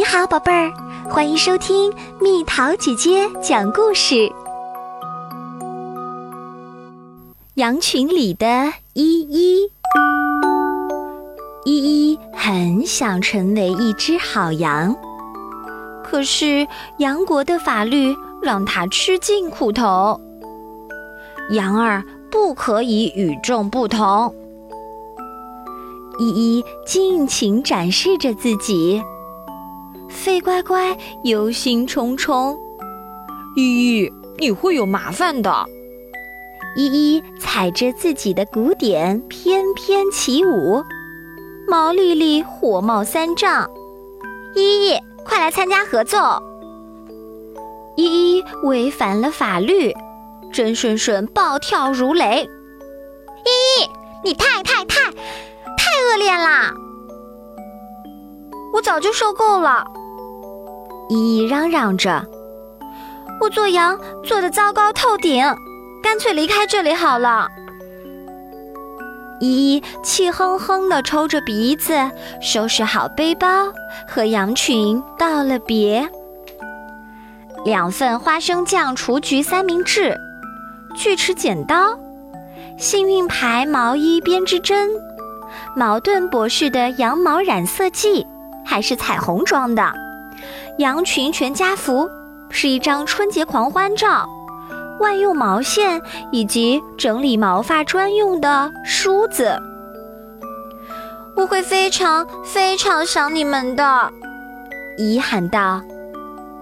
你好，宝贝儿，欢迎收听蜜桃姐姐讲故事。羊群里的依依，依依很想成为一只好羊，可是羊国的法律让它吃尽苦头。羊儿不可以与众不同。依依尽情展示着自己。飞乖乖忧心忡忡，依依，你会有麻烦的。依依踩着自己的鼓点翩翩起舞，毛丽丽火冒三丈，依依，快来参加合奏。依依违反了法律，真顺顺暴跳如雷。依依，你太太太太恶劣啦！我早就受够了。依依嚷嚷着：“我做羊做的糟糕透顶，干脆离开这里好了。”依依气哼哼地抽着鼻子，收拾好背包，和羊群道了别。两份花生酱雏菊三明治，锯齿剪刀，幸运牌毛衣编织针，矛盾博士的羊毛染色剂，还是彩虹装的。羊群全家福是一张春节狂欢照，万用毛线以及整理毛发专用的梳子。我会非常非常想你们的，姨喊道。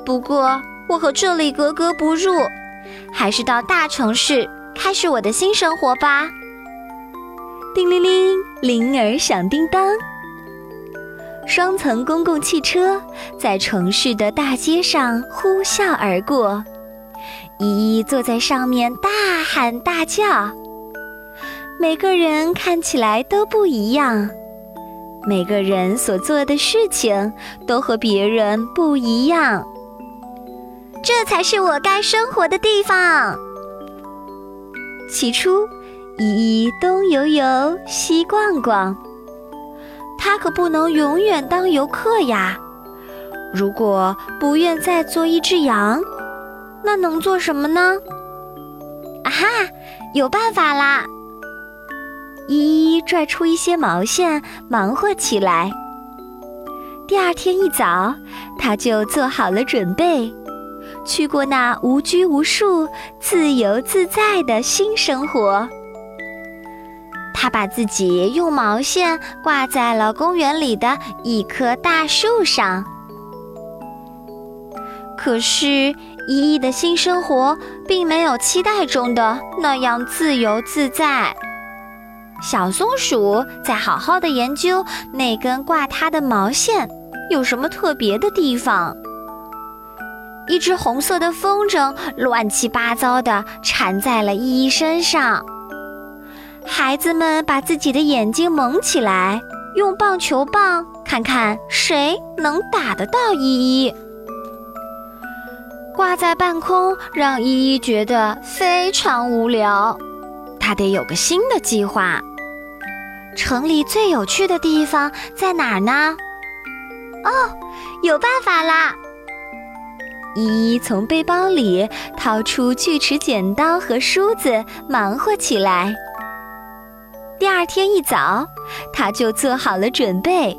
不过我和这里格格不入，还是到大城市开始我的新生活吧。叮铃铃，铃儿响叮当。双层公共汽车在城市的大街上呼啸而过，依依坐在上面大喊大叫。每个人看起来都不一样，每个人所做的事情都和别人不一样。这才是我该生活的地方。起初，依依东游游，西逛逛。他可不能永远当游客呀！如果不愿再做一只羊，那能做什么呢？啊哈，有办法啦！依依拽出一些毛线，忙活起来。第二天一早，他就做好了准备，去过那无拘无束、自由自在的新生活。他把自己用毛线挂在了公园里的一棵大树上。可是，依依的新生活并没有期待中的那样自由自在。小松鼠在好好的研究那根挂它的毛线有什么特别的地方。一只红色的风筝乱七八糟的缠在了依依身上。孩子们把自己的眼睛蒙起来，用棒球棒看看谁能打得到依依。挂在半空，让依依觉得非常无聊。她得有个新的计划。城里最有趣的地方在哪儿呢？哦，有办法啦！依依从背包里掏出锯齿剪刀和梳子，忙活起来。第二天一早，他就做好了准备，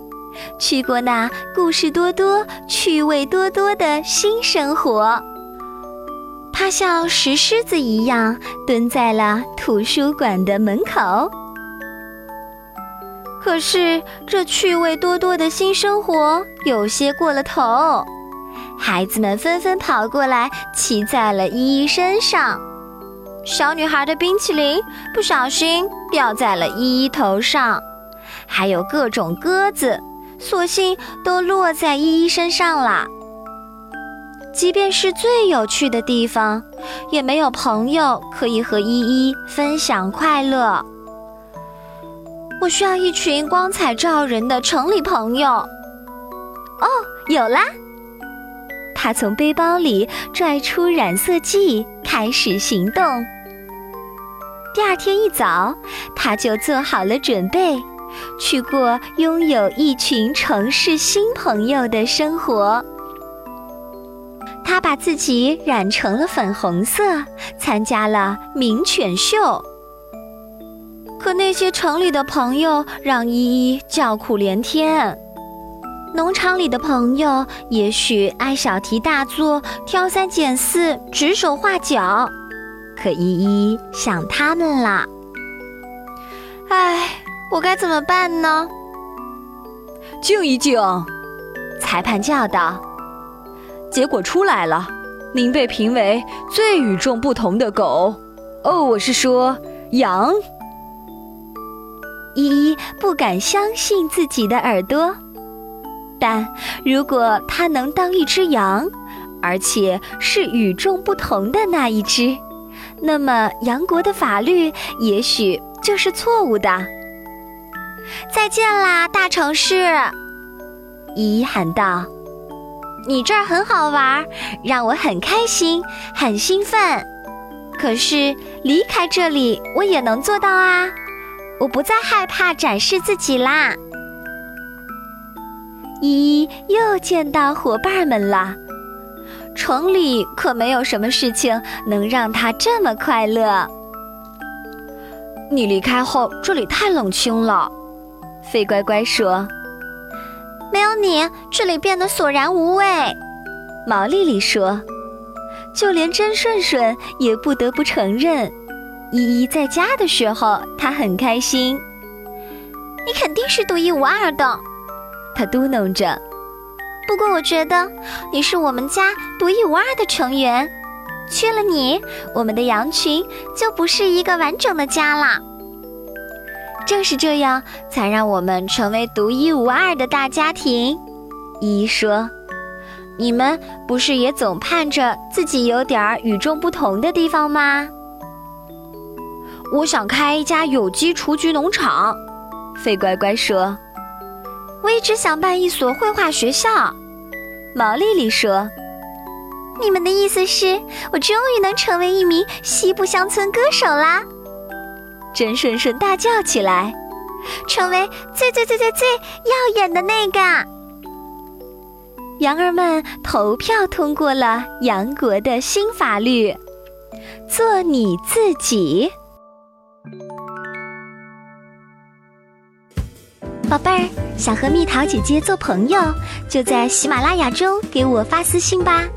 去过那故事多多、趣味多多的新生活。他像石狮子一样蹲在了图书馆的门口。可是，这趣味多多的新生活有些过了头，孩子们纷纷跑过来，骑在了依依身上。小女孩的冰淇淋不小心掉在了依依头上，还有各种鸽子，索性都落在依依身上了。即便是最有趣的地方，也没有朋友可以和依依分享快乐。我需要一群光彩照人的城里朋友。哦，有啦！他从背包里拽出染色剂，开始行动。第二天一早，他就做好了准备，去过拥有一群城市新朋友的生活。他把自己染成了粉红色，参加了名犬秀。可那些城里的朋友让依依叫苦连天。农场里的朋友也许爱小题大做、挑三拣四、指手画脚，可依依想他们了。唉，我该怎么办呢？静一静，裁判叫道。结果出来了，您被评为最与众不同的狗。哦，我是说羊。依依不敢相信自己的耳朵，但如果它能当一只羊，而且是与众不同的那一只，那么羊国的法律也许就是错误的。再见啦，大城市！依依喊道：“你这儿很好玩，让我很开心，很兴奋。可是离开这里，我也能做到啊。”我不再害怕展示自己啦！依依又见到伙伴们了。城里可没有什么事情能让他这么快乐。你离开后，这里太冷清了。飞乖乖说：“没有你，这里变得索然无味。”毛丽丽说：“就连真顺顺也不得不承认。”依依在家的时候，她很开心。你肯定是独一无二的，他嘟囔着。不过我觉得你是我们家独一无二的成员，缺了你，我们的羊群就不是一个完整的家啦。正是这样，才让我们成为独一无二的大家庭。依依说：“你们不是也总盼着自己有点与众不同的地方吗？”我想开一家有机雏菊农场，费乖乖说。我一直想办一所绘画学校，毛丽丽说。你们的意思是我终于能成为一名西部乡村歌手啦？真顺顺大叫起来，成为最最最最最耀眼的那个。羊儿们投票通过了杨国的新法律，做你自己。宝贝儿，想和蜜桃姐姐做朋友，就在喜马拉雅中给我发私信吧。